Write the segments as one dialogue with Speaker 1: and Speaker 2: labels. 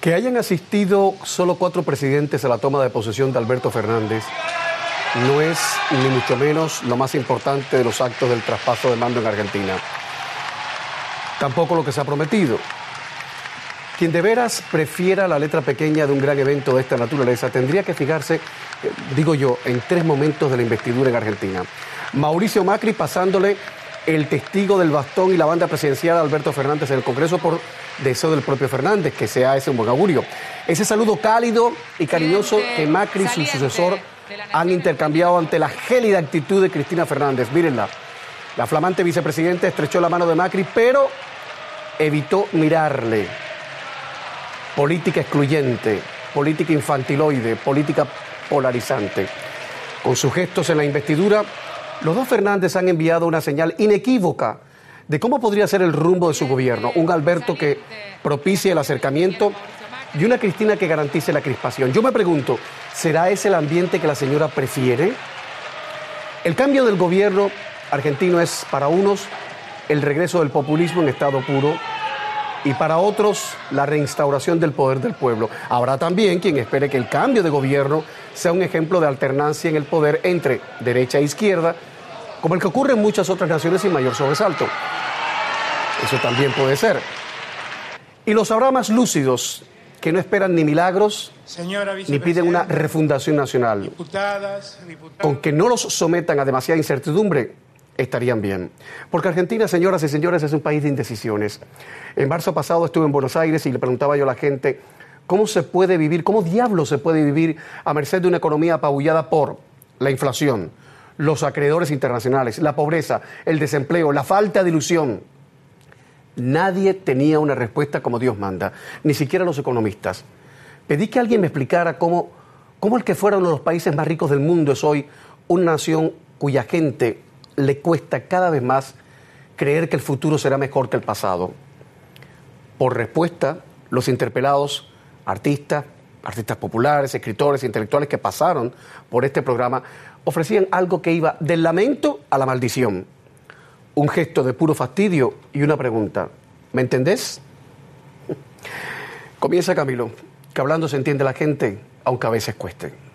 Speaker 1: Que hayan asistido solo cuatro presidentes a la toma de posesión de Alberto Fernández no es ni mucho menos lo más importante de los actos del traspaso de mando en Argentina. Tampoco lo que se ha prometido. Quien de veras prefiera la letra pequeña de un gran evento de esta naturaleza tendría que fijarse, eh, digo yo, en tres momentos de la investidura en Argentina. Mauricio Macri pasándole el testigo del bastón y la banda presidencial Alberto Fernández en el Congreso por deseo del propio Fernández, que sea ese un buen augurio. Ese saludo cálido y cariñoso que Macri y su sucesor han intercambiado ante la gélida actitud de Cristina Fernández. Mírenla. La flamante vicepresidenta estrechó la mano de Macri, pero evitó mirarle. Política excluyente, política infantiloide, política polarizante. Con sus gestos en la investidura, los dos Fernández han enviado una señal inequívoca de cómo podría ser el rumbo de su gobierno. Un Alberto que propicie el acercamiento y una Cristina que garantice la crispación. Yo me pregunto, ¿será ese el ambiente que la señora prefiere? El cambio del gobierno argentino es para unos el regreso del populismo en estado puro y para otros la reinstauración del poder del pueblo. Habrá también quien espere que el cambio de gobierno sea un ejemplo de alternancia en el poder entre derecha e izquierda, como el que ocurre en muchas otras naciones sin mayor sobresalto. Eso también puede ser. Y los habrá más lúcidos que no esperan ni milagros ni piden una refundación nacional. Con que no los sometan a demasiada incertidumbre, estarían bien. Porque Argentina, señoras y señores, es un país de indecisiones. En marzo pasado estuve en Buenos Aires y le preguntaba yo a la gente cómo se puede vivir, cómo diablos se puede vivir a merced de una economía apabullada por la inflación, los acreedores internacionales, la pobreza, el desempleo, la falta de ilusión. Nadie tenía una respuesta como Dios manda, ni siquiera los economistas. Pedí que alguien me explicara cómo, cómo el que fuera uno de los países más ricos del mundo es hoy una nación cuya gente le cuesta cada vez más creer que el futuro será mejor que el pasado. Por respuesta, los interpelados, artistas, artistas populares, escritores, intelectuales que pasaron por este programa, ofrecían algo que iba del lamento a la maldición un gesto de puro fastidio y una pregunta. ¿Me entendés? Comienza Camilo, que hablando se entiende la gente, aunque a veces cueste.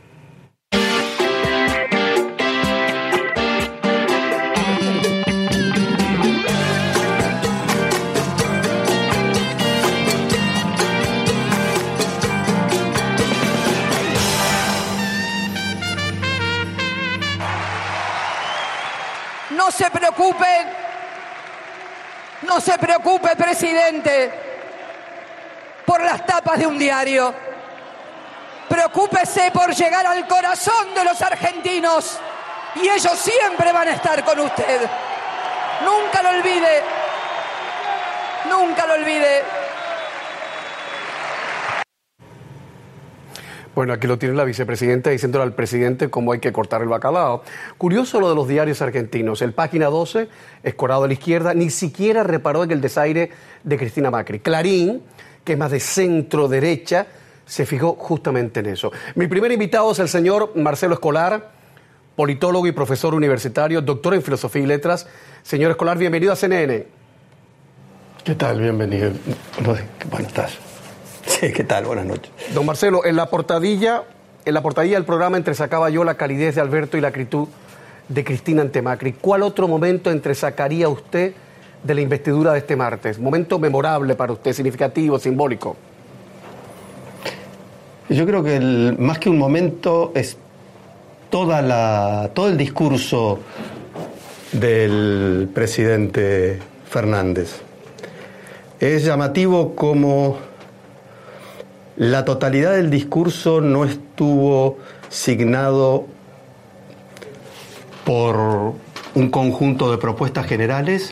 Speaker 2: No se preocupe, presidente, por las tapas de un diario. Preocúpese por llegar al corazón de los argentinos y ellos siempre van a estar con usted. Nunca lo olvide, nunca lo olvide.
Speaker 1: Bueno, aquí lo tiene la vicepresidenta diciéndole al presidente cómo hay que cortar el bacalao. Curioso lo de los diarios argentinos. El página 12, escorado a la izquierda, ni siquiera reparó en el desaire de Cristina Macri. Clarín, que es más de centro derecha, se fijó justamente en eso. Mi primer invitado es el señor Marcelo Escolar, politólogo y profesor universitario, doctor en filosofía y letras. Señor Escolar, bienvenido a CNN.
Speaker 3: ¿Qué tal? Bienvenido. ¿Cómo estás? Sí, ¿qué tal? Buenas noches.
Speaker 1: Don Marcelo, en la portadilla, en la portadilla del programa entresacaba yo la calidez de Alberto y la acritud de Cristina ante Macri. ¿Cuál otro momento entresacaría usted de la investidura de este martes? Momento memorable para usted, significativo, simbólico.
Speaker 3: Yo creo que el, más que un momento es toda la, todo el discurso del presidente Fernández. Es llamativo como la totalidad del discurso no estuvo signado por un conjunto de propuestas generales,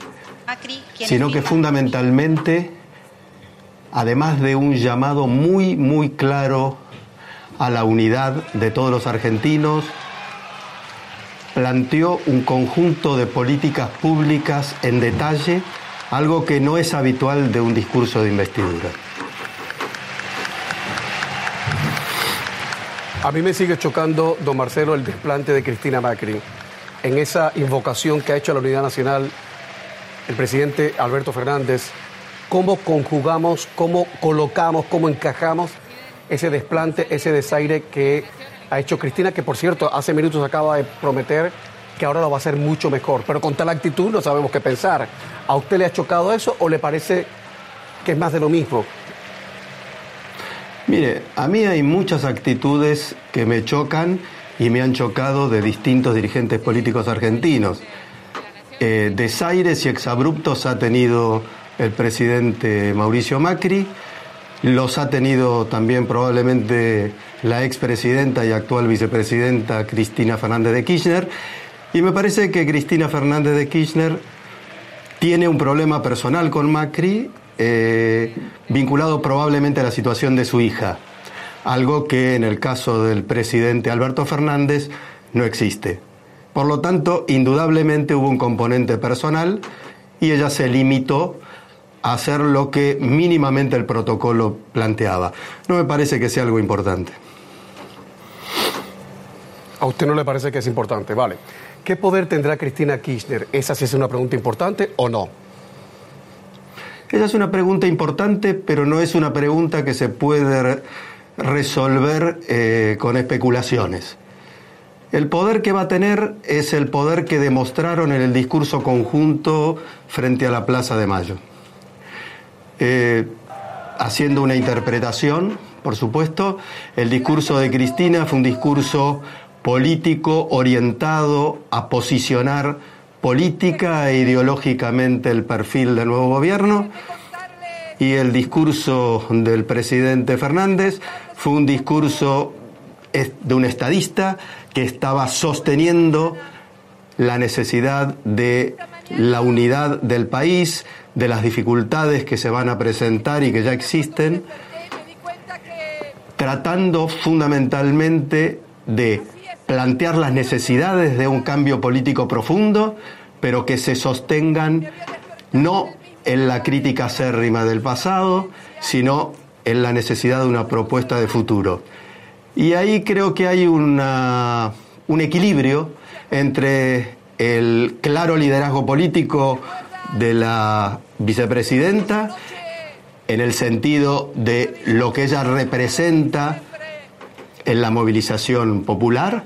Speaker 3: sino que fundamentalmente, además de un llamado muy, muy claro a la unidad de todos los argentinos, planteó un conjunto de políticas públicas en detalle, algo que no es habitual de un discurso de investidura.
Speaker 1: A mí me sigue chocando, don Marcelo, el desplante de Cristina Macri. En esa invocación que ha hecho a la unidad nacional el presidente Alberto Fernández, cómo conjugamos, cómo colocamos, cómo encajamos ese desplante, ese desaire que ha hecho Cristina, que por cierto hace minutos acaba de prometer que ahora lo va a hacer mucho mejor, pero con tal actitud no sabemos qué pensar. ¿A usted le ha chocado eso o le parece que es más de lo mismo?
Speaker 3: Mire, a mí hay muchas actitudes que me chocan y me han chocado de distintos dirigentes políticos argentinos. Eh, desaires y exabruptos ha tenido el presidente Mauricio Macri, los ha tenido también probablemente la expresidenta y actual vicepresidenta Cristina Fernández de Kirchner, y me parece que Cristina Fernández de Kirchner tiene un problema personal con Macri eh, vinculado probablemente a la situación de su hija, algo que en el caso del presidente Alberto Fernández no existe. Por lo tanto, indudablemente hubo un componente personal y ella se limitó a hacer lo que mínimamente el protocolo planteaba. No me parece que sea algo importante.
Speaker 1: ¿A usted no le parece que es importante? Vale. ¿Qué poder tendrá Cristina Kirchner? ¿Esa sí es una pregunta importante o no?
Speaker 3: Esa es una pregunta importante, pero no es una pregunta que se puede resolver eh, con especulaciones. El poder que va a tener es el poder que demostraron en el discurso conjunto frente a la Plaza de Mayo. Eh, haciendo una interpretación, por supuesto, el discurso de Cristina fue un discurso político orientado a posicionar política e ideológicamente el perfil del nuevo gobierno y el discurso del presidente Fernández. Fue un discurso de un estadista que estaba sosteniendo la necesidad de la unidad del país, de las dificultades que se van a presentar y que ya existen, tratando fundamentalmente de plantear las necesidades de un cambio político profundo, pero que se sostengan no en la crítica acérrima del pasado, sino en la necesidad de una propuesta de futuro. Y ahí creo que hay una, un equilibrio entre el claro liderazgo político de la vicepresidenta, en el sentido de lo que ella representa en la movilización popular,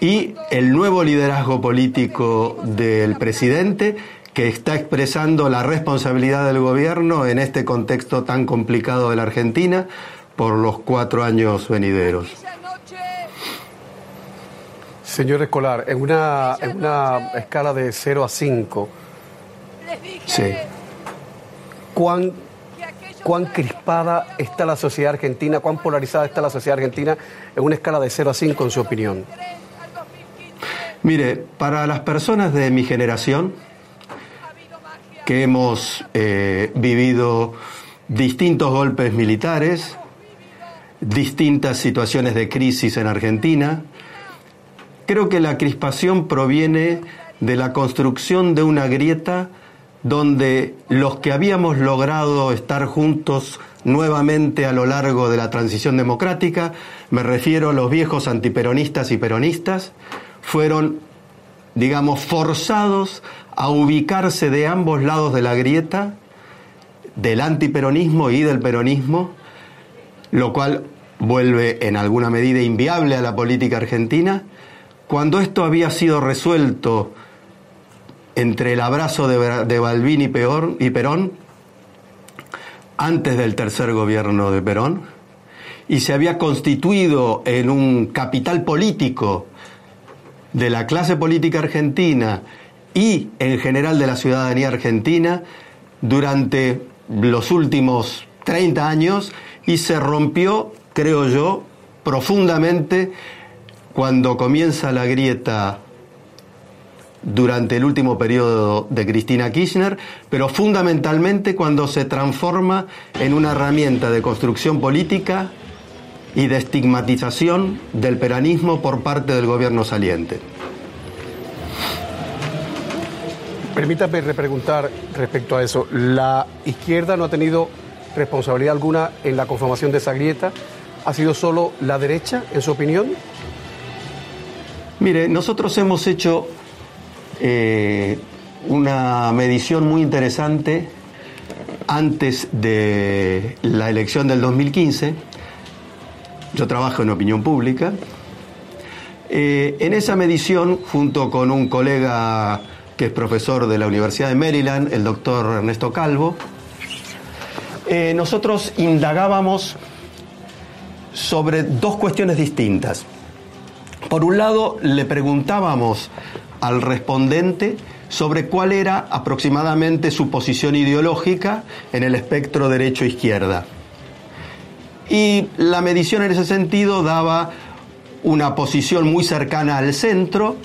Speaker 3: y el nuevo liderazgo político del presidente que está expresando la responsabilidad del gobierno en este contexto tan complicado de la Argentina por los cuatro años venideros.
Speaker 1: Señor Escolar, en una, en una escala de 0 a 5, ¿cuán, ¿cuán crispada está la sociedad argentina, cuán polarizada está la sociedad argentina en una escala de 0 a 5 en su opinión?
Speaker 3: Mire, para las personas de mi generación, que hemos eh, vivido distintos golpes militares, distintas situaciones de crisis en Argentina, creo que la crispación proviene de la construcción de una grieta donde los que habíamos logrado estar juntos nuevamente a lo largo de la transición democrática, me refiero a los viejos antiperonistas y peronistas, fueron, digamos, forzados a ubicarse de ambos lados de la grieta, del antiperonismo y del peronismo, lo cual vuelve en alguna medida inviable a la política argentina, cuando esto había sido resuelto entre el abrazo de, Balbín y Perón, antes del tercer gobierno de Perón, y se había constituido en un capital político de la clase política argentina y en general de la ciudadanía argentina durante los últimos 30 años y se rompió, creo yo, profundamente cuando comienza la grieta durante el último periodo de Cristina Kirchner, pero fundamentalmente cuando se transforma en una herramienta de construcción política y de estigmatización del peronismo por parte del gobierno saliente.
Speaker 1: Permítame repreguntar respecto a eso. ¿La izquierda no ha tenido responsabilidad alguna en la conformación de esa grieta? ¿Ha sido solo la derecha, en su opinión?
Speaker 3: Mire, nosotros hemos hecho eh, una medición muy interesante antes de la elección del 2015. Yo trabajo en opinión pública. Eh, en esa medición, junto con un colega que es profesor de la Universidad de Maryland, el doctor Ernesto Calvo, eh, nosotros indagábamos sobre dos cuestiones distintas. Por un lado, le preguntábamos al respondente sobre cuál era aproximadamente su posición ideológica en el espectro derecho-izquierda. Y la medición en ese sentido daba una posición muy cercana al centro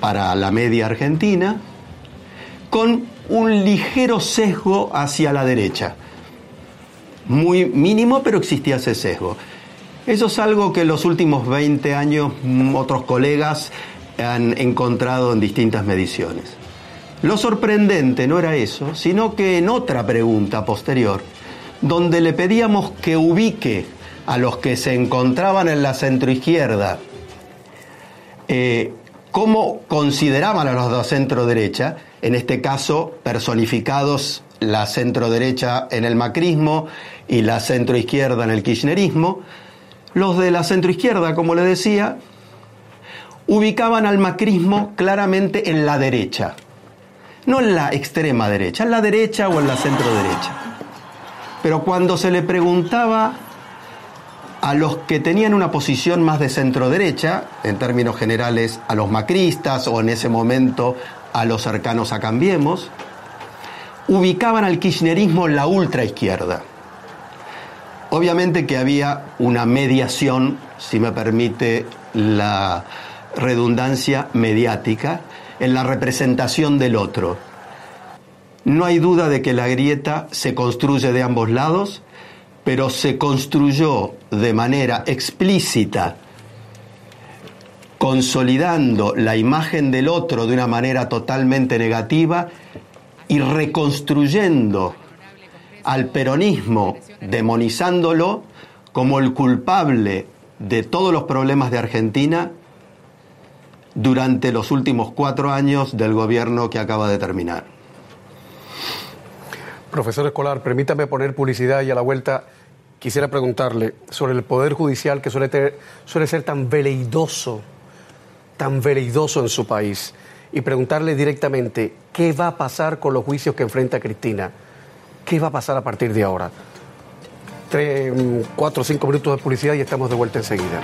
Speaker 3: para la media argentina, con un ligero sesgo hacia la derecha. Muy mínimo, pero existía ese sesgo. Eso es algo que en los últimos 20 años otros colegas han encontrado en distintas mediciones. Lo sorprendente no era eso, sino que en otra pregunta posterior, donde le pedíamos que ubique a los que se encontraban en la centroizquierda, eh, cómo consideraban a los de centro derecha, en este caso personificados la centro derecha en el macrismo y la centro izquierda en el kirchnerismo, los de la centro izquierda, como le decía, ubicaban al macrismo claramente en la derecha, no en la extrema derecha, en la derecha o en la centro derecha. Pero cuando se le preguntaba a los que tenían una posición más de centro derecha, en términos generales a los macristas o en ese momento a los cercanos a Cambiemos, ubicaban al kirchnerismo en la ultraizquierda. Obviamente que había una mediación, si me permite la redundancia mediática, en la representación del otro. No hay duda de que la grieta se construye de ambos lados, pero se construyó de manera explícita, consolidando la imagen del otro de una manera totalmente negativa y reconstruyendo al peronismo, demonizándolo como el culpable de todos los problemas de Argentina durante los últimos cuatro años del gobierno que acaba de terminar.
Speaker 1: Profesor Escolar, permítame poner publicidad y a la vuelta quisiera preguntarle sobre el Poder Judicial que suele, suele ser tan veleidoso, tan veleidoso en su país, y preguntarle directamente qué va a pasar con los juicios que enfrenta Cristina. ¿Qué va a pasar a partir de ahora? Tres, cuatro cinco minutos de publicidad y estamos de vuelta enseguida.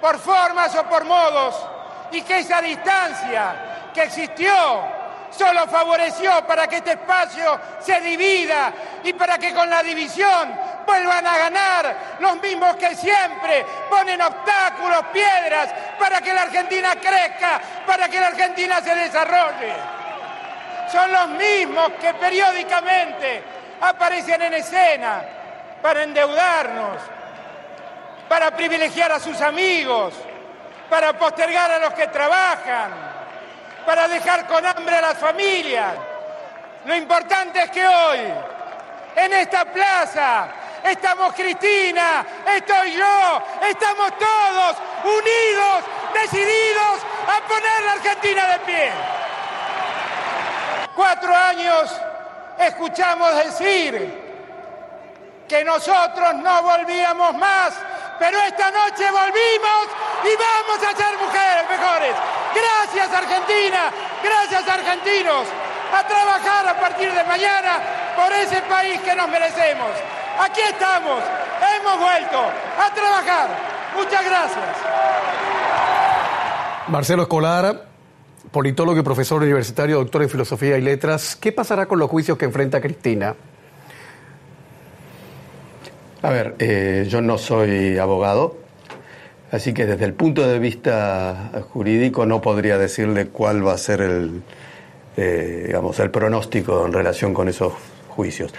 Speaker 4: Por formas o por modos y que esa distancia que existió solo favoreció para que este espacio se divida y para que con la división vuelvan a ganar los mismos que siempre ponen obstáculos, piedras, para que la Argentina crezca, para que la Argentina se desarrolle. Son los mismos que periódicamente aparecen en escena para endeudarnos, para privilegiar a sus amigos, para postergar a los que trabajan para dejar con hambre a las familias. Lo importante es que hoy, en esta plaza, estamos Cristina, estoy yo, estamos todos unidos, decididos a poner la Argentina de pie. Cuatro años escuchamos decir que nosotros no volvíamos más, pero esta noche volvimos y vamos a ser mujeres mejores. Gracias Argentina, gracias argentinos, a trabajar a partir de mañana por ese país que nos merecemos. Aquí estamos, hemos vuelto a trabajar. Muchas gracias.
Speaker 1: Marcelo Escolar, politólogo y profesor universitario, doctor en Filosofía y Letras, ¿qué pasará con los juicios que enfrenta Cristina?
Speaker 3: A ver, eh, yo no soy abogado, Así que desde el punto de vista jurídico no podría decirle cuál va a ser el, eh, digamos, el pronóstico en relación con esos juicios.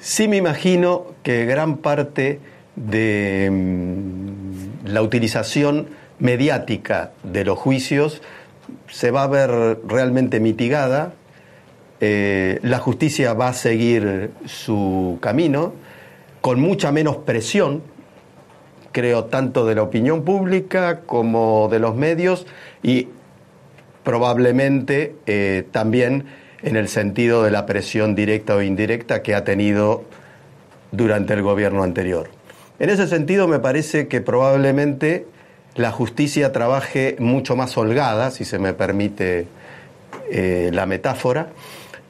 Speaker 3: Sí me imagino que gran parte de mm, la utilización mediática de los juicios se va a ver realmente mitigada eh, la justicia va a seguir su camino con mucha menos presión, creo, tanto de la opinión pública como de los medios y probablemente eh, también en el sentido de la presión directa o indirecta que ha tenido durante el gobierno anterior. En ese sentido me parece que probablemente la justicia trabaje mucho más holgada, si se me permite eh, la metáfora,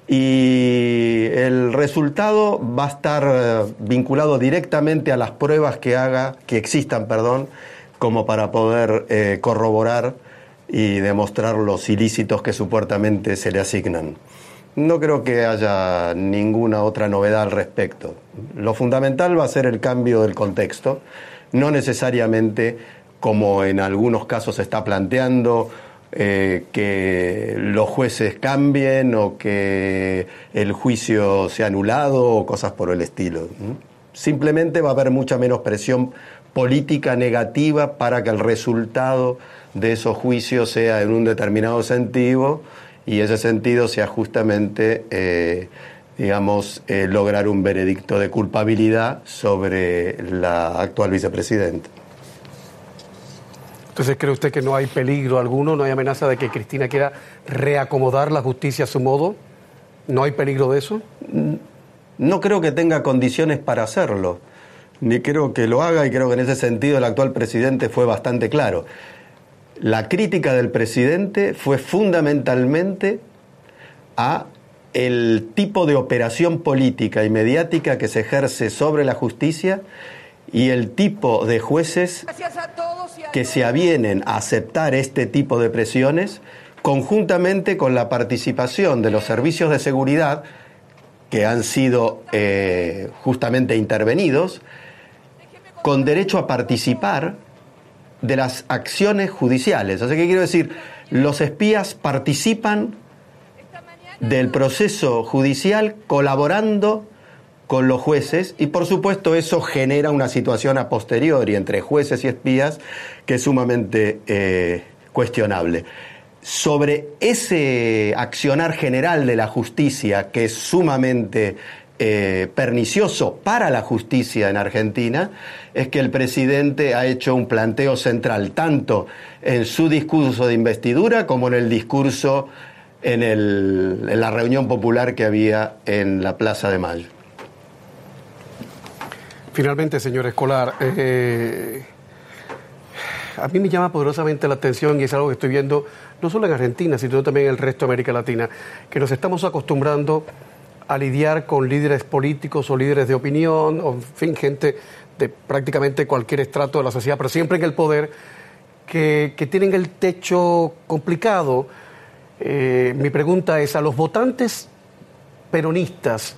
Speaker 3: y el resultado va a estar eh, vinculado directamente a las pruebas que haga, que existan, perdón, como para poder eh, corroborar y demostrar los ilícitos que supuestamente se le asignan. No creo que haya ninguna otra novedad al respecto. Lo fundamental va a ser el cambio del contexto, no necesariamente como en algunos casos se está planteando, eh, que los jueces cambien o que el juicio sea anulado o cosas por el estilo. Simplemente va a haber mucha menos presión política negativa para que el resultado de esos juicios sea en un determinado sentido y ese sentido sea justamente, eh, digamos, eh, lograr un veredicto de culpabilidad sobre la actual vicepresidenta.
Speaker 1: Entonces, ¿cree usted que no hay peligro alguno, no hay amenaza de que Cristina quiera reacomodar la justicia a su modo? ¿No hay peligro de eso?
Speaker 3: No creo que tenga condiciones para hacerlo, ni creo que lo haga y creo que en ese sentido el actual presidente fue bastante claro la crítica del presidente fue fundamentalmente a el tipo de operación política y mediática que se ejerce sobre la justicia y el tipo de jueces que se avienen a aceptar este tipo de presiones conjuntamente con la participación de los servicios de seguridad que han sido eh, justamente intervenidos, con derecho a participar de las acciones judiciales. Sea, ¿qué quiero decir? Los espías participan del proceso judicial colaborando con los jueces y por supuesto eso genera una situación a posteriori entre jueces y espías que es sumamente eh, cuestionable. Sobre ese accionar general de la justicia que es sumamente eh, pernicioso para la justicia en Argentina es que el presidente ha hecho un planteo central, tanto en su discurso de investidura como en el discurso en, la reunión popular que había en la Plaza de Mayo.
Speaker 1: Finalmente, señor Escolar, eh, a mí me llama poderosamente la atención y es algo que estoy viendo no solo en Argentina, sino también en el resto de América Latina, que nos estamos acostumbrando a lidiar con líderes políticos o líderes de opinión, o en fin, gente de prácticamente cualquier estrato de la sociedad, pero siempre en el poder, que, tienen el techo complicado. Eh, mi pregunta es, a los votantes peronistas,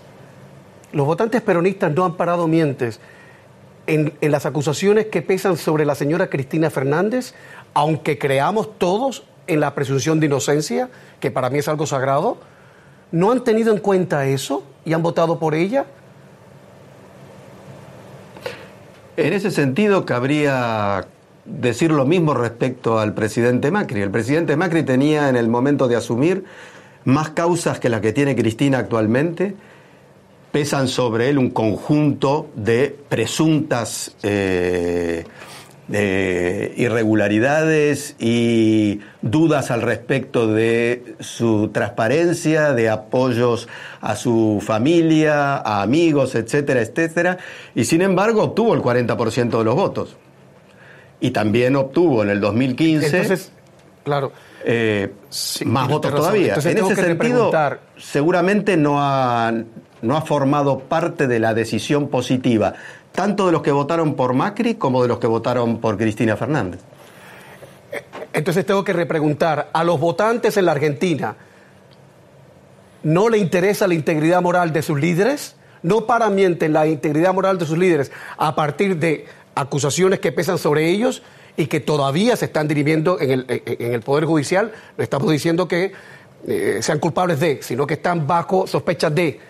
Speaker 1: los votantes peronistas no han parado mientes en, las acusaciones que pesan sobre la señora Cristina Fernández, aunque creamos todos en la presunción de inocencia, que para mí es algo sagrado, ¿No han tenido en cuenta eso y han votado por ella?
Speaker 3: En ese sentido, cabría decir lo mismo respecto al presidente Macri. El presidente Macri tenía en el momento de asumir más causas que las que tiene Cristina actualmente. Pesan sobre él un conjunto de presuntas eh, de irregularidades y dudas al respecto de su transparencia, de apoyos a su familia, a amigos, etcétera, etcétera, y sin embargo obtuvo el 40% de los votos. Y también obtuvo en el 2015
Speaker 1: Entonces, claro.
Speaker 3: Eh, más votos todavía. en ese sentido, seguramente no ha, no ha formado parte de la decisión positiva tanto de los que votaron por Macri como de los que votaron por Cristina Fernández.
Speaker 1: Entonces tengo que repreguntar, a los votantes en la Argentina, ¿no le interesa la integridad moral de sus líderes? ¿No paramienten la integridad moral de sus líderes a partir de acusaciones que pesan sobre ellos y que todavía se están dirimiendo en el, Poder Judicial? No estamos diciendo que eh, sean culpables de, sino que están bajo sospechas de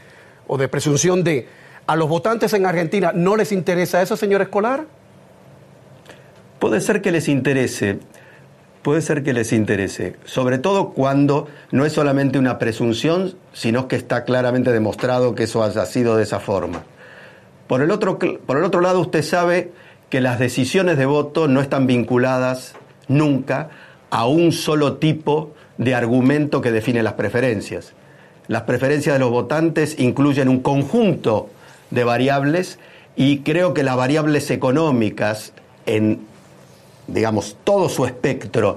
Speaker 1: o de presunción de. ¿A los votantes en Argentina no les interesa eso, señor Escolar?
Speaker 3: Puede ser que les interese. puede ser que les interese, sobre todo cuando no es solamente una presunción, sino que está claramente demostrado que eso haya sido de esa forma. Por el otro, por el otro lado, usted sabe que las decisiones de voto no están vinculadas nunca a un solo tipo de argumento que define las preferencias. Las preferencias de los votantes incluyen un conjunto de variables y creo que las variables económicas en, digamos, todo su espectro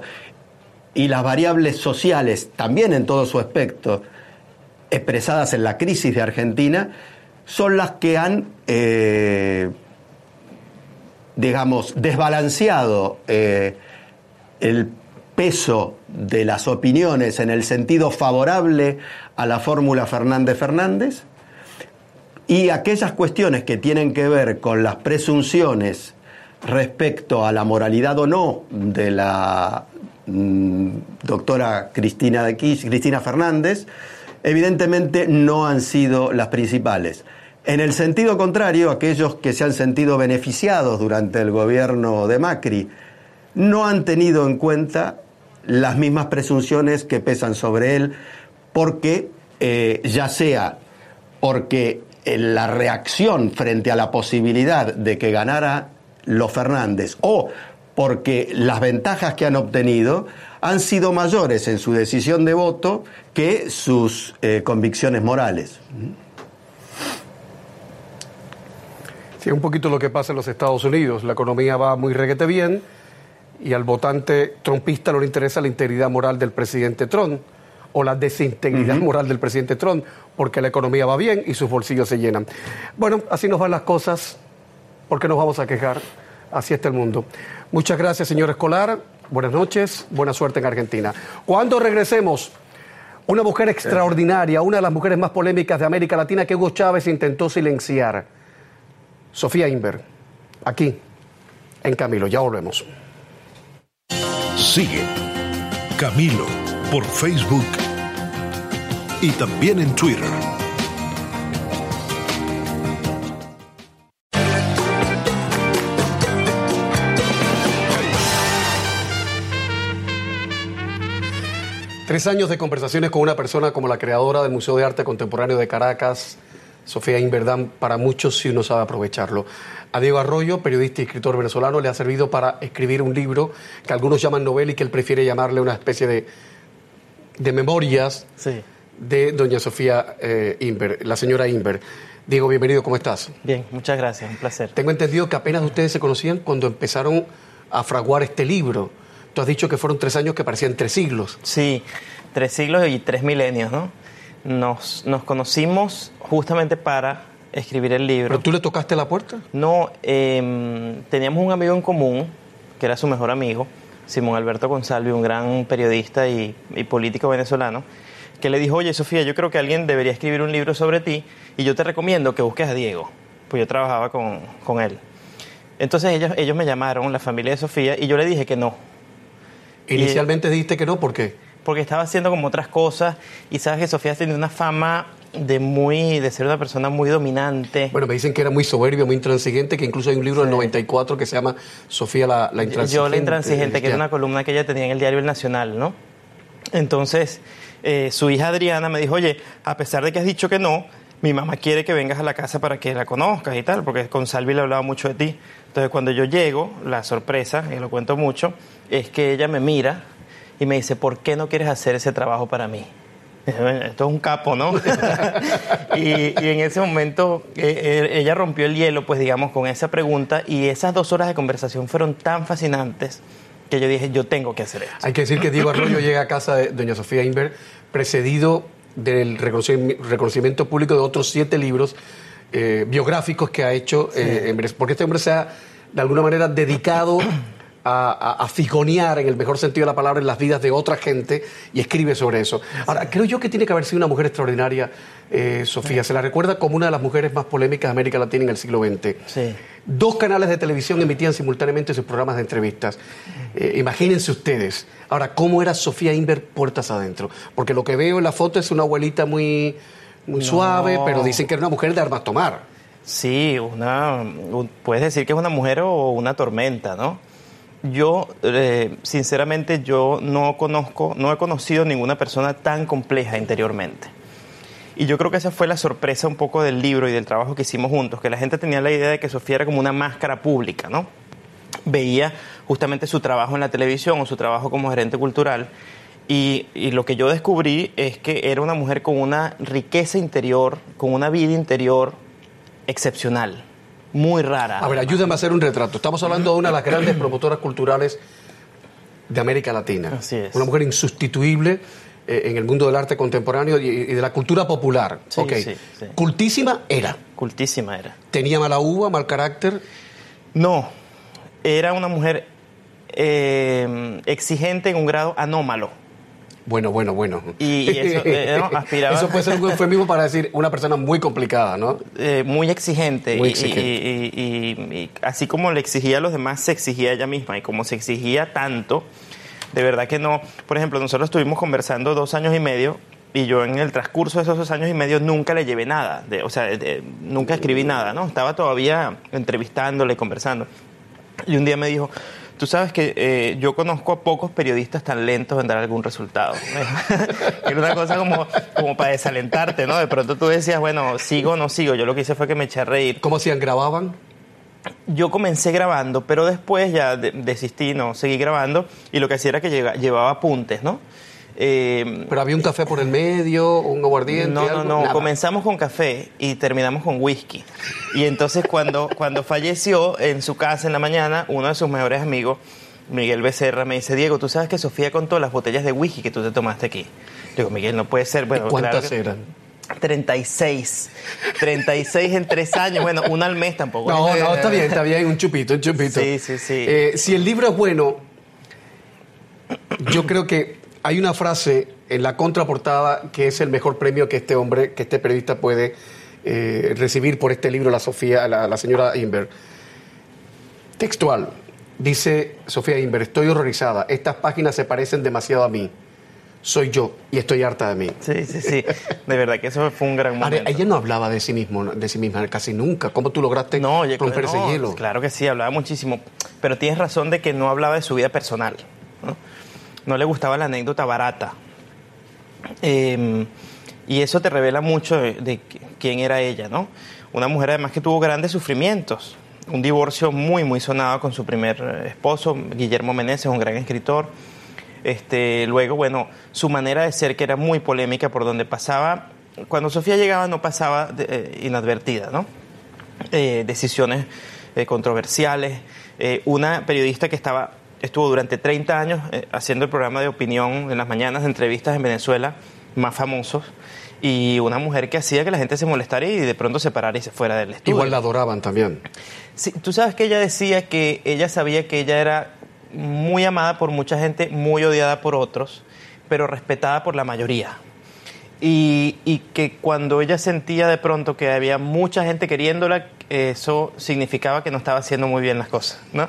Speaker 3: y las variables sociales también en todo su espectro, expresadas en la crisis de Argentina, son las que han, eh, digamos, desbalanceado eh, el peso de las opiniones en el sentido favorable a la fórmula Fernández-Fernández y aquellas cuestiones que tienen que ver con las presunciones respecto a la moralidad o no de la mm, doctora Cristina, de Cristina Fernández, evidentemente no han sido las principales. En el sentido contrario, aquellos que se han sentido beneficiados durante el gobierno de Macri no han tenido en cuenta las mismas presunciones que pesan sobre él, porque eh, ya sea porque la reacción frente a la posibilidad de que ganara los Fernández o porque las ventajas que han obtenido han sido mayores en su decisión de voto que sus eh, convicciones morales.
Speaker 1: Sí, un poquito lo que pasa en los Estados Unidos. La economía va muy reguete bien y al votante trompista no le interesa la integridad moral del presidente Trump o la desintegridad moral del presidente Trump, porque la economía va bien y sus bolsillos se llenan. Bueno, así nos van las cosas, porque nos vamos a quejar? Así está el mundo. Muchas gracias, señor Escolar. Buenas noches, buena suerte en Argentina. Cuando regresemos, una mujer extraordinaria, una de las mujeres más polémicas de América Latina que Hugo Chávez intentó silenciar, Sofía Inver, aquí, en Camilo. Ya volvemos.
Speaker 5: Sigue Camilo por Facebook y también en Twitter.
Speaker 1: Tres años de conversaciones con una persona como la creadora del Museo de Arte Contemporáneo de Caracas, Sofía Inverdán, para muchos si uno sabe aprovecharlo. A Diego Arroyo, periodista y escritor venezolano, le ha servido para escribir un libro que algunos llaman novela y que él prefiere llamarle una especie de, de memorias de doña Sofía eh, Inver, la señora Inver. Diego, bienvenido, ¿cómo estás?
Speaker 6: Bien, muchas gracias, un placer.
Speaker 1: Tengo entendido que apenas ustedes se conocían cuando empezaron a fraguar este libro. Tú has dicho que fueron tres años que parecían tres siglos.
Speaker 6: Sí, tres siglos y tres milenios, ¿no? Nos, nos conocimos justamente para escribir el libro.
Speaker 1: ¿Pero tú le tocaste la puerta?
Speaker 6: No, em, teníamos un amigo en común, que era su mejor amigo, Simón Alberto González, un gran periodista y, político venezolano, que le dijo, oye Sofía, yo creo que alguien debería escribir un libro sobre ti y yo te recomiendo que busques a Diego, pues yo trabajaba con, con él. Entonces ellos, ellos me llamaron, la familia de Sofía, y yo le dije que no.
Speaker 1: Inicialmente dijiste que no, ¿por qué?
Speaker 6: Porque estaba haciendo como otras cosas y sabes que Sofía tiene una fama de muy de ser una persona muy dominante.
Speaker 1: Bueno, me dicen que era muy soberbio, muy intransigente, que incluso hay un libro del 94 que se llama Sofía la, la intransigente.
Speaker 6: Yo la intransigente, que era una columna que ella tenía en el diario El Nacional, ¿no? Entonces, eh, su hija Adriana me dijo, oye, a pesar de que has dicho que no, mi mamá quiere que vengas a la casa para que la conozcas y tal, porque con Salvi le hablaba mucho de ti. Entonces, cuando yo llego, la sorpresa, y lo cuento mucho, es que ella me mira y me dice, ¿por qué no quieres hacer ese trabajo para mí? Esto es un capo, ¿no? y, en ese momento eh, eh, ella rompió el hielo, pues digamos, con esa pregunta y esas dos horas de conversación fueron tan fascinantes que yo dije, yo tengo que hacer esto.
Speaker 1: Hay que decir que Diego Arroyo llega a casa de doña Sofía Inver precedido del reconocimiento público de otros siete libros eh, biográficos que ha hecho, porque este hombre se ha de alguna manera dedicado a, figonear, en el mejor sentido de la palabra, en las vidas de otra gente y escribe sobre eso. Ahora, creo yo que tiene que haber sido una mujer extraordinaria, eh, Sofía. Se la recuerda como una de las mujeres más polémicas de América Latina en el siglo XX.
Speaker 6: Sí.
Speaker 1: Dos canales de televisión emitían simultáneamente sus programas de entrevistas. Eh, imagínense ustedes. Ahora, ¿cómo era Sofía Inver puertas adentro? Porque lo que veo en la foto es una abuelita muy, muy suave, pero dicen que era una mujer de armas tomar.
Speaker 6: Sí, una, puedes decir que es una mujer o una tormenta, ¿no? Yo, eh, sinceramente, yo no conozco, no he conocido ninguna persona tan compleja interiormente. Y yo creo que esa fue la sorpresa un poco del libro y del trabajo que hicimos juntos, que la gente tenía la idea de que Sofía era como una máscara pública, ¿no? Veía justamente su trabajo en la televisión o su trabajo como gerente cultural y, y, lo que yo descubrí es que era una mujer con una riqueza interior, con una vida interior excepcional, muy rara.
Speaker 1: A ver, ayúdame a hacer un retrato. Estamos hablando de una de las grandes promotoras culturales de América Latina.
Speaker 6: Así es.
Speaker 1: Una mujer insustituible eh, en el mundo del arte contemporáneo y, y de la cultura popular.
Speaker 6: Sí, sí.
Speaker 1: Cultísima era.
Speaker 6: Cultísima era.
Speaker 1: Tenía mala uva, mal carácter.
Speaker 6: No, era una mujer eh, exigente en un grado anómalo.
Speaker 1: Bueno, bueno, bueno.
Speaker 6: Y- y eso, eh, no, aspiraba-
Speaker 1: Eso puede ser un eufemismo para decir una persona muy complicada, ¿no?
Speaker 6: eh, muy exigente.
Speaker 1: Muy
Speaker 6: y-
Speaker 1: exigente.
Speaker 6: Y, y- y- y así como le exigía a los demás, se exigía a ella misma. Y como se exigía tanto, de verdad que no. Por ejemplo, nosotros estuvimos conversando dos años y medio. Y yo en el transcurso de esos dos años y medio nunca le llevé nada, de- o sea, de- nunca escribí nada, ¿no? Estaba todavía entrevistándole, conversando. Y un día me dijo, tú sabes que eh, yo conozco a pocos periodistas tan lentos en dar algún resultado. Era una cosa como, como para desalentarte, ¿no? De pronto tú decías, bueno, sigo o no sigo. Yo lo que hice fue que me eché a reír.
Speaker 1: ¿Cómo hacían? ¿Grababan?
Speaker 6: Yo comencé grabando, pero después ya de- desistí, no seguí grabando. Y lo que hacía era que llevaba apuntes, ¿no? Eh,
Speaker 1: ¿Pero había un café por el medio, un aguardiente?
Speaker 6: no, no, no.
Speaker 1: Nada.
Speaker 6: Comenzamos con café y terminamos con whisky. Y entonces cuando, cuando falleció en su casa en la mañana, uno de sus mejores amigos, Miguel Becerra, me dice, Diego, tú sabes que Sofía contó las botellas de whisky que tú te tomaste aquí. Digo, Miguel, no puede ser. Bueno,
Speaker 1: ¿Cuántas
Speaker 6: claro
Speaker 1: eran?
Speaker 6: 36. 36 en tres años. Bueno, una al mes tampoco.
Speaker 1: No, no, está bien, está bien, un chupito, un chupito.
Speaker 6: Sí, sí, sí.
Speaker 1: Eh, si el libro es bueno, yo creo que hay una frase en la contraportada que es el mejor premio que este hombre, que este periodista puede eh, recibir por este libro, la Sofía, la, la señora Inver. Textual. Dice Sofía Inver, estoy horrorizada. Estas páginas se parecen demasiado a mí. Soy yo y estoy harta de mí.
Speaker 6: Sí, sí, sí. De verdad que eso fue un gran
Speaker 1: Ahora,
Speaker 6: momento.
Speaker 1: ella no hablaba de sí mismo, de sí misma casi nunca. ¿Cómo tú lograste
Speaker 6: No, oye,
Speaker 1: romper ese
Speaker 6: no,
Speaker 1: hielo?
Speaker 6: Claro que sí, hablaba muchísimo. Pero tienes razón de que no hablaba de su vida personal. No, No le gustaba la anécdota barata. Eh, y eso te revela mucho de, de qu- quién era ella, ¿no? Una mujer además que tuvo grandes sufrimientos. Un divorcio muy, muy sonado con su primer esposo, Guillermo Meneses, un gran escritor. Este, luego, bueno, su manera de ser que era muy polémica por donde pasaba. Cuando Sofía llegaba no pasaba de- eh, inadvertida, ¿no? eh, decisiones eh, controversiales. Una periodista que estaba, estuvo durante 30 años eh, haciendo el programa de opinión en las mañanas de entrevistas en Venezuela, más famosos, y una mujer que hacía que la gente se molestara y de pronto se parara y se fuera del estudio.
Speaker 1: Igual la adoraban también.
Speaker 6: Sí, tú sabes que ella decía que ella sabía que ella era muy amada por mucha gente, muy odiada por otros, pero respetada por la mayoría. Y, y que cuando ella sentía de pronto que había mucha gente queriéndola, eso significaba que no estaba haciendo muy bien las cosas, ¿no?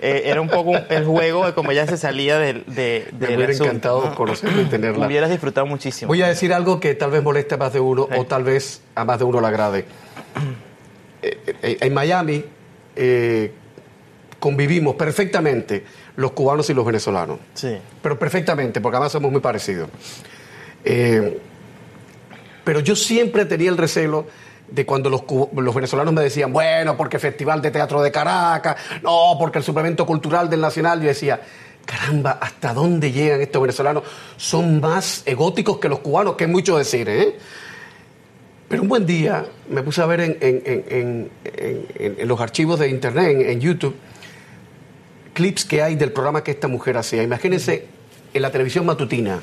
Speaker 6: Eh, era un poco el juego de cómo ella se salía del, de,
Speaker 1: Me
Speaker 6: del
Speaker 1: hubiera encantado
Speaker 6: ¿no?
Speaker 1: conocerla y tenerla.
Speaker 6: Hubieras disfrutado muchísimo.
Speaker 1: Voy a decir algo que tal vez moleste a más de uno
Speaker 6: Sí.
Speaker 1: o tal vez a más de uno le agrade. Eh, eh, en Miami convivimos perfectamente los cubanos y los venezolanos.
Speaker 6: Sí.
Speaker 1: Pero perfectamente, porque además somos muy parecidos. Pero yo siempre tenía el recelo de cuando los, los venezolanos me decían, bueno, porque Festival de Teatro de Caracas, no, porque el suplemento cultural del Nacional, yo decía, caramba, ¿hasta dónde llegan estos venezolanos? Son más egóticos que los cubanos, que es mucho decir, ¿eh? Pero un buen día me puse a ver en, en- en- en- los archivos de internet, en YouTube, clips que hay del programa que esta mujer hacía. Imagínense en la televisión matutina.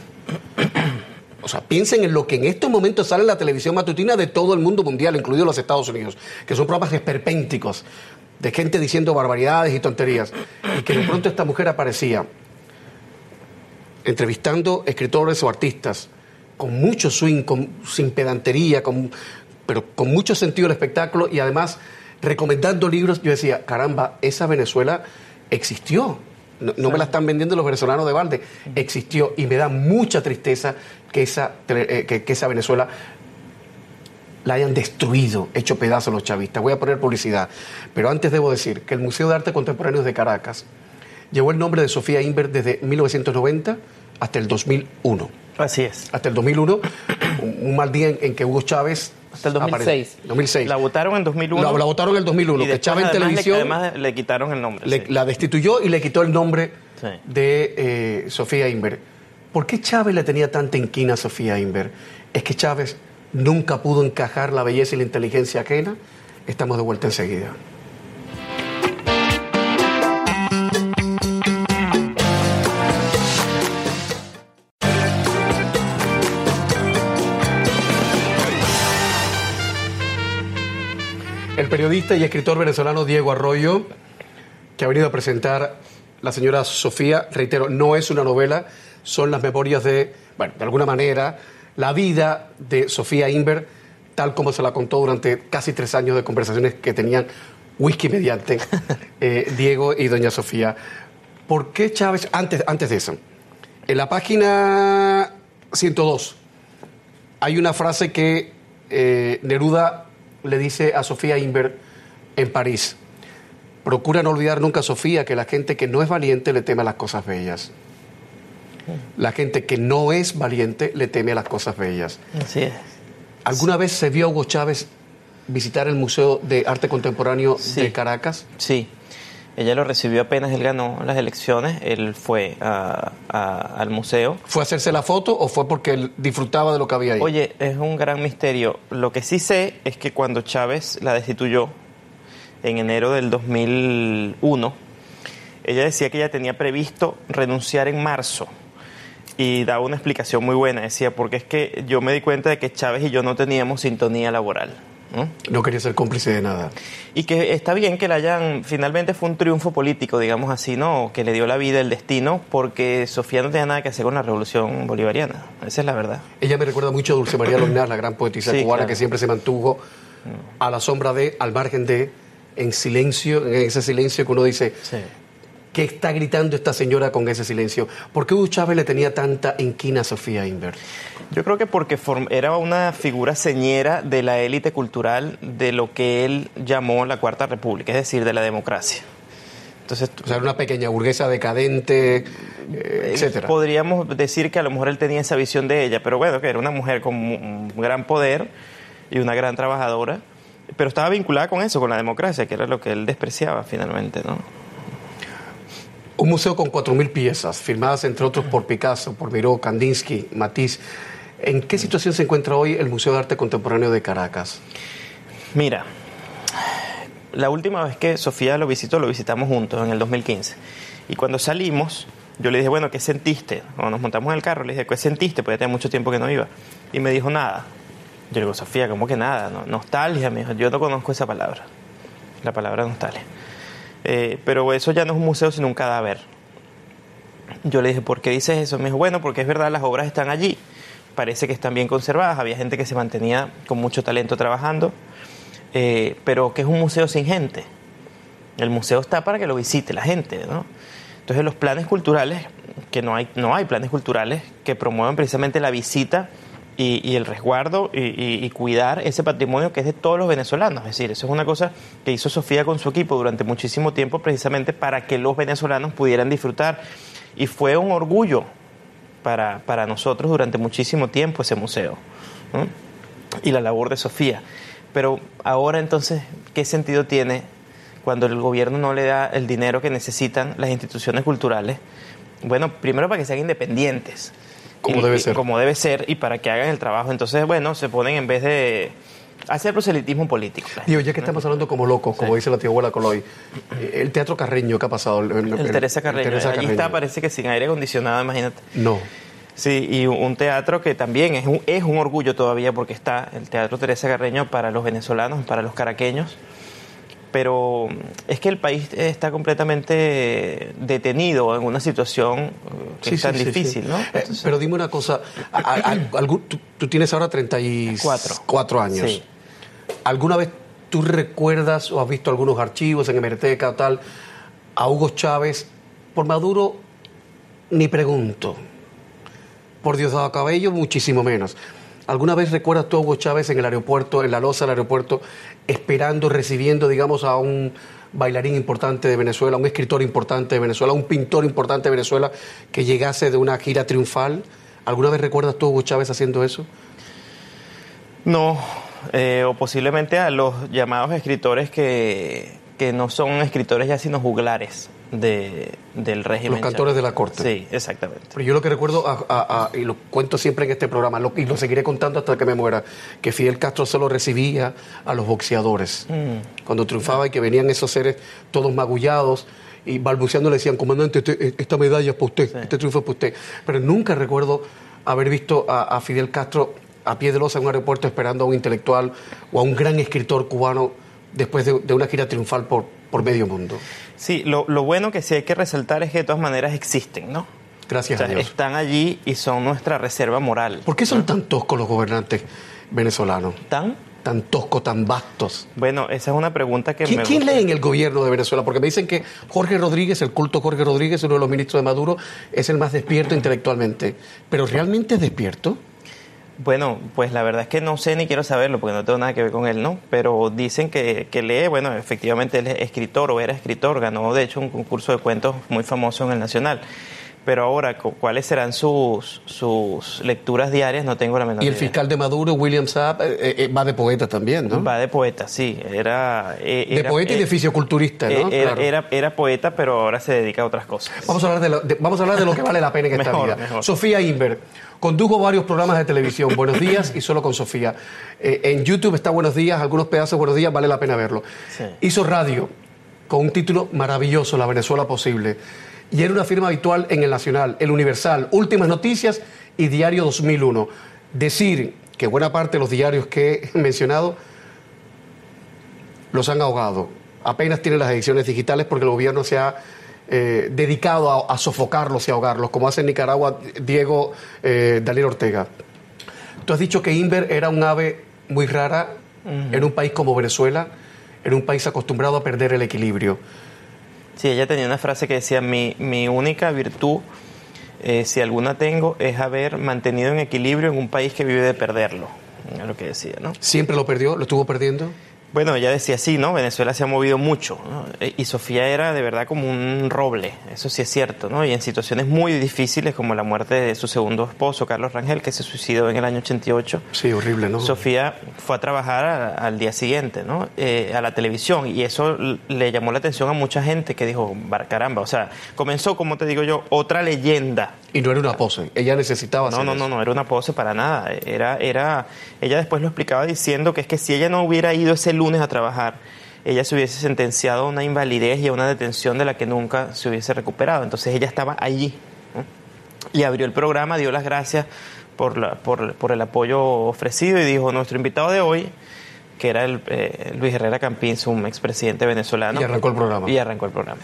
Speaker 1: Sea, piensen en lo que en estos momentos sale en la televisión matutina de todo el mundo mundial, incluidos los Estados Unidos, que son programas esperpénticos, de gente diciendo barbaridades y tonterías. Y que de pronto esta mujer aparecía entrevistando escritores o artistas con mucho swing, sin pedantería, pero con mucho sentido del espectáculo y además recomendando libros. Yo decía, caramba, esa Venezuela existió. No, no me la están vendiendo los venezolanos de balde. Existió y me da mucha tristeza que esa, eh, que, que esa Venezuela la hayan destruido, hecho pedazos los chavistas. Voy a poner publicidad. Pero antes debo decir que el Museo de Arte Contemporáneo de Caracas llevó el nombre de Sofía Inver desde 1990 hasta el 2001.
Speaker 6: Así es.
Speaker 1: Hasta el 2001, un, un mal día en, en que Hugo Chávez...
Speaker 6: Hasta el 2006.
Speaker 1: aparece- 2006.
Speaker 6: La votaron en 2001.
Speaker 1: La, la votaron en el 2001,
Speaker 6: y
Speaker 1: que Chávez en
Speaker 6: además, le-
Speaker 1: televisión
Speaker 6: además le quitaron el nombre.
Speaker 1: le-
Speaker 6: sí.
Speaker 1: la destituyó y le quitó el nombre
Speaker 6: Sí.
Speaker 1: de eh, Sofía Inver. ¿Por qué Chávez le tenía tanta inquina a Sofía Inver? ¿Es que Chávez nunca pudo encajar la belleza y la inteligencia ajena? Estamos de vuelta enseguida. Periodista y escritor venezolano Diego Arroyo, que ha venido a presentar la señora Sofía, reitero, no es una novela, son las memorias de, bueno, de alguna manera, la vida de Sofía Inver, tal como se la contó durante casi tres años de conversaciones que tenían whisky mediante eh, Diego y doña Sofía. ¿Por qué Chávez, antes, antes de eso, en la página 102 hay una frase que eh, Neruda le dice a Sofía Inver en París. Procura no olvidar nunca, Sofía, que la gente que no es valiente le teme a las cosas bellas. La gente que no es valiente le teme a las cosas bellas.
Speaker 6: Así es.
Speaker 1: ¿Alguna vez se vio a Hugo Chávez visitar el Museo de Arte Contemporáneo
Speaker 6: Sí.
Speaker 1: de Caracas?
Speaker 6: Sí. Ella lo recibió apenas él ganó las elecciones. Él fue a- a- al museo.
Speaker 1: ¿Fue a hacerse la foto o fue porque él disfrutaba de lo que había ahí?
Speaker 6: Oye, es un gran misterio. Lo que sí sé es que cuando Chávez la destituyó en enero del 2001, ella decía que ella tenía previsto renunciar en marzo. Y daba una explicación muy buena. Decía, porque es que yo me di cuenta de que Chávez y yo no teníamos sintonía laboral. ¿No?
Speaker 1: Quería ser cómplice de nada.
Speaker 6: Y que está bien que la hayan, finalmente fue un triunfo político, digamos así, ¿no? Que le dio la vida, el destino, porque Sofía no tenía nada que hacer con la revolución bolivariana. Esa es la verdad.
Speaker 1: Ella me recuerda mucho a Dulce María Lognás, la gran poetisa
Speaker 6: Sí,
Speaker 1: cubana
Speaker 6: claro.
Speaker 1: que siempre se mantuvo a la sombra de, al margen de, en silencio, en ese silencio que uno dice,
Speaker 6: Sí.
Speaker 1: ¿Qué está gritando esta señora con ese silencio? ¿Por qué Hugo Chávez le tenía tanta inquina a Sofía Inver?
Speaker 6: Yo creo que porque era una figura señera de la élite cultural de lo que él llamó la Cuarta República, es decir, de la democracia. Entonces,
Speaker 1: O sea, era una pequeña burguesa decadente, eh, etcétera.
Speaker 6: podríamos decir que a lo mejor él tenía esa visión de ella, pero bueno, que era una mujer con un gran poder y una gran trabajadora, pero estaba vinculada con eso, con la democracia, que era lo que él despreciaba finalmente, ¿no?
Speaker 1: Un museo con 4.000 piezas, firmadas entre otros por Picasso, por Miró, Kandinsky, Matisse. ¿En qué situación se encuentra hoy el Museo de Arte Contemporáneo de Caracas?
Speaker 6: Mira, la última vez que Sofía lo visitó, lo visitamos juntos en el 2015. Y cuando salimos, yo le dije, bueno, ¿qué sentiste? Cuando nos montamos en el carro, le dije, ¿qué sentiste? Porque ya tenía mucho tiempo que no iba. Y me dijo, nada. Yo le digo, Sofía, ¿cómo que nada? No, nostalgia, me dijo, yo no conozco esa palabra. La palabra nostalgia. Eh, pero eso ya no es un museo, sino un cadáver. Yo le dije, ¿por qué dices eso? Me dijo, bueno, porque es verdad, las obras están allí. Parece que están bien conservadas. Había gente que se mantenía con mucho talento trabajando. Eh, pero que es un museo sin gente. El museo está para que lo visite la gente, ¿no? Entonces los planes culturales, que no hay, no hay planes culturales que promuevan precisamente la visita y, el resguardo y, cuidar ese patrimonio que es de todos los venezolanos. Es decir, eso es una cosa que hizo Sofía con su equipo durante muchísimo tiempo precisamente para que los venezolanos pudieran disfrutar. Y fue un orgullo para, para nosotros durante muchísimo tiempo ese museo. Y la labor de Sofía. Pero ahora entonces, ¿qué sentido tiene cuando el gobierno no le da el dinero que necesitan las instituciones culturales? Bueno, primero para que sean independientes.
Speaker 1: Como debe ser.
Speaker 6: Como debe ser y para que hagan el trabajo. Entonces, bueno, se ponen en vez de hacer proselitismo político.
Speaker 1: Digo, ya que estamos hablando como locos, como dice la tía abuela Coloy, eh, el Teatro Carreño, ¿qué ha pasado? El,
Speaker 6: El Teresa Carreño.
Speaker 1: Teresa
Speaker 6: Allí
Speaker 1: Carreño.
Speaker 6: está, parece que sin aire acondicionado, imagínate.
Speaker 1: No.
Speaker 6: Sí, y un teatro que también es un, es un orgullo todavía porque está el Teatro Teresa Carreño para los venezolanos, para los caraqueños. Pero es que el país está completamente detenido en una situación que
Speaker 1: Sí,
Speaker 6: es tan
Speaker 1: sí,
Speaker 6: difícil,
Speaker 1: sí.
Speaker 6: ¿no?
Speaker 1: Eh, pero dime una cosa, a- a- a- algún- tú, tú tienes ahora 34
Speaker 6: Cuatro.
Speaker 1: años. ¿Alguna vez tú recuerdas o has visto algunos archivos en hemeroteca o tal a Hugo Chávez? Por Maduro, ni pregunto. Por Diosdado Cabello, muchísimo menos. ¿Alguna vez recuerdas tú a Hugo Chávez en el aeropuerto, en la loza del aeropuerto, esperando, recibiendo, digamos, a un, bailarín importante de Venezuela, un escritor importante de Venezuela, un pintor importante de Venezuela que llegase de una gira triunfal? ¿Alguna vez recuerdas tú a Hugo Chávez haciendo eso?
Speaker 6: No, eh, o posiblemente a los llamados escritores que, que no son escritores ya sino juglares de, del régimen.
Speaker 1: Los cantores de la corte.
Speaker 6: Sí, exactamente.
Speaker 1: Pero yo lo que recuerdo, y lo cuento siempre en este programa, y lo seguiré contando hasta que me muera, que Fidel Castro solo recibía a los boxeadores. Mm. Cuando triunfaba y que venían esos seres todos magullados y balbuceando le decían, comandante, este, esta medalla es para usted, este triunfo es para usted. Pero nunca recuerdo haber visto a, Fidel Castro a pie de losa en un aeropuerto esperando a un intelectual o a un gran escritor cubano después de, una gira triunfal por, por medio mundo.
Speaker 6: Sí, lo, bueno que sí hay que resaltar es que de todas maneras existen, ¿no?
Speaker 1: Gracias a Dios.
Speaker 6: Están allí y son nuestra reserva moral.
Speaker 1: ¿Por qué son tan toscos los gobernantes venezolanos?
Speaker 6: ¿Tan?
Speaker 1: Tan toscos, tan vastos.
Speaker 6: Bueno, esa es una pregunta que
Speaker 1: ¿Quién,
Speaker 6: me
Speaker 1: ¿Quién lee en el gobierno de Venezuela? Porque me dicen que Jorge Rodríguez, el culto Jorge Rodríguez, uno de los ministros de Maduro, es el más despierto intelectualmente. ¿Pero realmente es despierto?
Speaker 6: Bueno, pues la verdad es que no sé ni quiero saberlo porque no tengo nada que ver con él, ¿no? Pero dicen que, lee, bueno, efectivamente él es escritor o era escritor, ganó de hecho un concurso de cuentos muy famoso en el Nacional. Pero ahora, ¿cuáles serán sus, sus lecturas diarias? No tengo la menor
Speaker 1: idea. Y el fiscal de Maduro, William Saab, eh, eh, eh, va de poeta también, ¿no?
Speaker 6: Va de poeta, sí. Era,
Speaker 1: de poeta y de fisioculturista, ¿no?
Speaker 6: Era, era, poeta, pero ahora se dedica a otras cosas.
Speaker 1: Vamos a hablar de lo, vamos a hablar de lo que vale la pena en esta vida. Sofía Inver Condujo varios programas de televisión, Buenos Días y Solo con Sofía. En YouTube está Buenos Días, algunos pedazos de Buenos Días, vale la pena verlo. Hizo radio con un título maravilloso, La Venezuela Posible. Y era una firma habitual en El Nacional, El Universal, Últimas Noticias y Diario 2001. Decir que buena parte de los diarios que he mencionado los han ahogado. Apenas tienen las ediciones digitales porque el gobierno se ha eh, dedicado a, sofocarlos y ahogarlos, como hace en Nicaragua Diego eh, Daniel Ortega. Tú has dicho que Inver era un ave muy rara en un país como Venezuela, en un país acostumbrado a perder el equilibrio.
Speaker 6: Sí, ella tenía una frase que decía, mi, mi única virtud, eh, si alguna tengo, es haber mantenido en equilibrio en un país que vive de perderlo. Lo que decía, ¿no?
Speaker 1: ¿Siempre lo perdió? ¿Lo estuvo perdiendo?
Speaker 6: Bueno, ella decía sí, ¿no? Venezuela se ha movido mucho, e, Y Sofía era de verdad como un roble, eso sí es cierto, ¿no? Y en situaciones muy difíciles como la muerte de su segundo esposo, Carlos Rangel, que se suicidó en el año 88.
Speaker 1: Sí, horrible, ¿no?
Speaker 6: Sofía fue a trabajar al día siguiente, ¿no? Eh, a la televisión y eso le llamó la atención a mucha gente que dijo, caramba, o sea, comenzó, como te digo yo, otra leyenda.
Speaker 1: Y no era una pose, ella necesitaba...
Speaker 6: No, no, no, no, era una pose para nada, era, era, ella después lo explicaba diciendo que es que si ella no hubiera ido ese lunes a trabajar, ella se hubiese sentenciado a una invalidez y a una detención de la que nunca se hubiese recuperado. Entonces ella estaba allí y abrió el programa, dio las gracias por, la, por, por, el apoyo ofrecido y dijo, nuestro invitado de hoy que era el, eh, Luis Herrera Campins, un expresidente venezolano.
Speaker 1: Y arrancó el programa.
Speaker 6: Y arrancó el programa.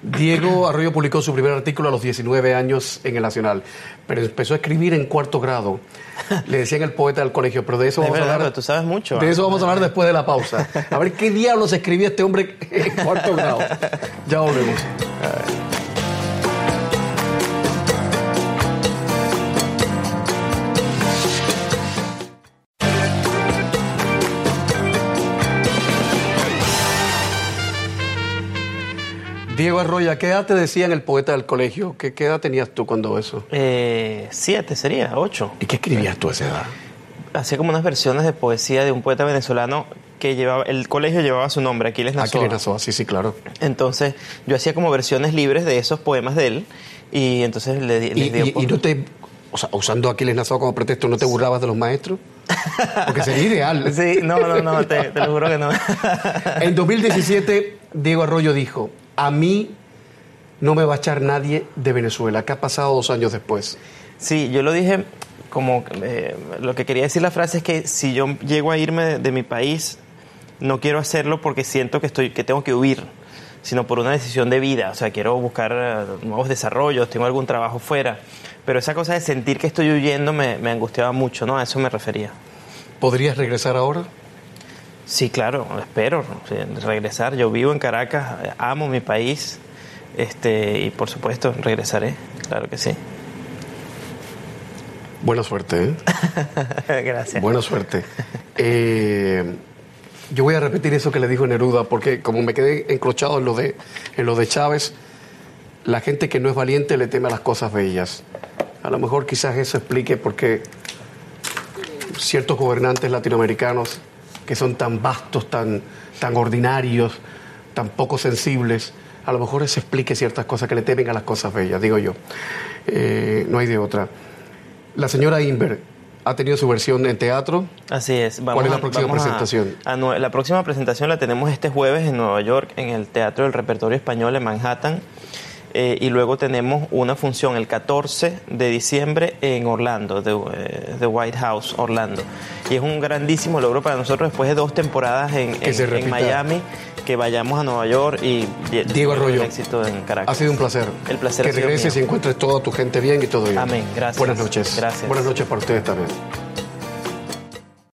Speaker 1: Diego Arroyo publicó su primer artículo a los 19 años en el Nacional, pero empezó a escribir en cuarto grado. Le decían el poeta del colegio, pero de eso vamos a hablar.
Speaker 6: Tú sabes mucho.
Speaker 1: De eso vamos a hablar después de la pausa. A ver qué diablos escribía este hombre en cuarto grado. Ya volvemos. Diego Arroya, ¿qué edad te decían el poeta del colegio? ¿Qué, edad tenías tú cuando eso?
Speaker 6: Eh, siete sería, ocho.
Speaker 1: ¿Y qué escribías tú a esa edad?
Speaker 6: Hacía como unas versiones de poesía de un poeta venezolano que llevaba, el colegio llevaba su nombre, Aquiles Nazoa.
Speaker 1: Aquiles Nazoa, sí, sí, claro.
Speaker 6: Entonces, yo hacía como versiones libres de esos poemas de él y entonces le, le
Speaker 1: ¿Y, y, no te, o sea, usando Aquiles Nazoa como pretexto, ¿no te burlabas de los maestros? Porque sería ideal.
Speaker 6: Sí, no, no, no, te, te lo juro que no.
Speaker 1: en 2017, Diego Arroyo dijo, a mí no me va a echar nadie de Venezuela. ¿Qué ha pasado dos años después?
Speaker 6: Sí, yo lo dije como eh, lo que quería decir la frase es que si yo llego a irme de, mi país, no quiero hacerlo porque siento que estoy que tengo que huir, sino por una decisión de vida. O sea, quiero buscar eh, nuevos desarrollos, tengo algún trabajo fuera. Pero esa cosa de sentir que estoy huyendo me, me angustiaba mucho, ¿no? A eso me refería.
Speaker 1: ¿Podrías regresar ahora?
Speaker 6: Sí, claro, espero regresar. Yo vivo en Caracas, amo mi país este, y por supuesto regresaré, claro que sí.
Speaker 1: Buena suerte,
Speaker 6: ¿eh? Gracias.
Speaker 1: Buena suerte. Eh, Yo voy a repetir eso que le dijo Neruda, porque como me quedé encrochado en lo de, en lo de Chávez, la gente que no es valiente le teme a las cosas bellas. A lo mejor quizás eso explique por qué ciertos gobernantes latinoamericanos que son tan vastos, tan, tan ordinarios, tan poco sensibles, a lo mejor eso explique ciertas cosas que le temen a las cosas bellas, digo yo. Eh, no hay de otra. La señora Inver ha tenido su versión en teatro.
Speaker 6: Así es.
Speaker 1: ¿Cuál es la próxima presentación?
Speaker 6: la próxima presentación la tenemos este jueves en Nueva York, en el Teatro del Repertorio Español en Manhattan. Eh, y luego tenemos una función el 14 de diciembre en Orlando, de, eh, White House, Orlando. Y es un grandísimo logro para nosotros después de dos temporadas en, en, Miami, que vayamos a Nueva York y
Speaker 1: Diego Arroyo,
Speaker 6: éxito en Caracas.
Speaker 1: Ha sido un placer.
Speaker 6: El placer
Speaker 1: Que regreses y encuentres toda tu gente bien y todo bien.
Speaker 6: Amén. Gracias.
Speaker 1: Buenas noches.
Speaker 6: Gracias.
Speaker 1: Buenas noches para ustedes también.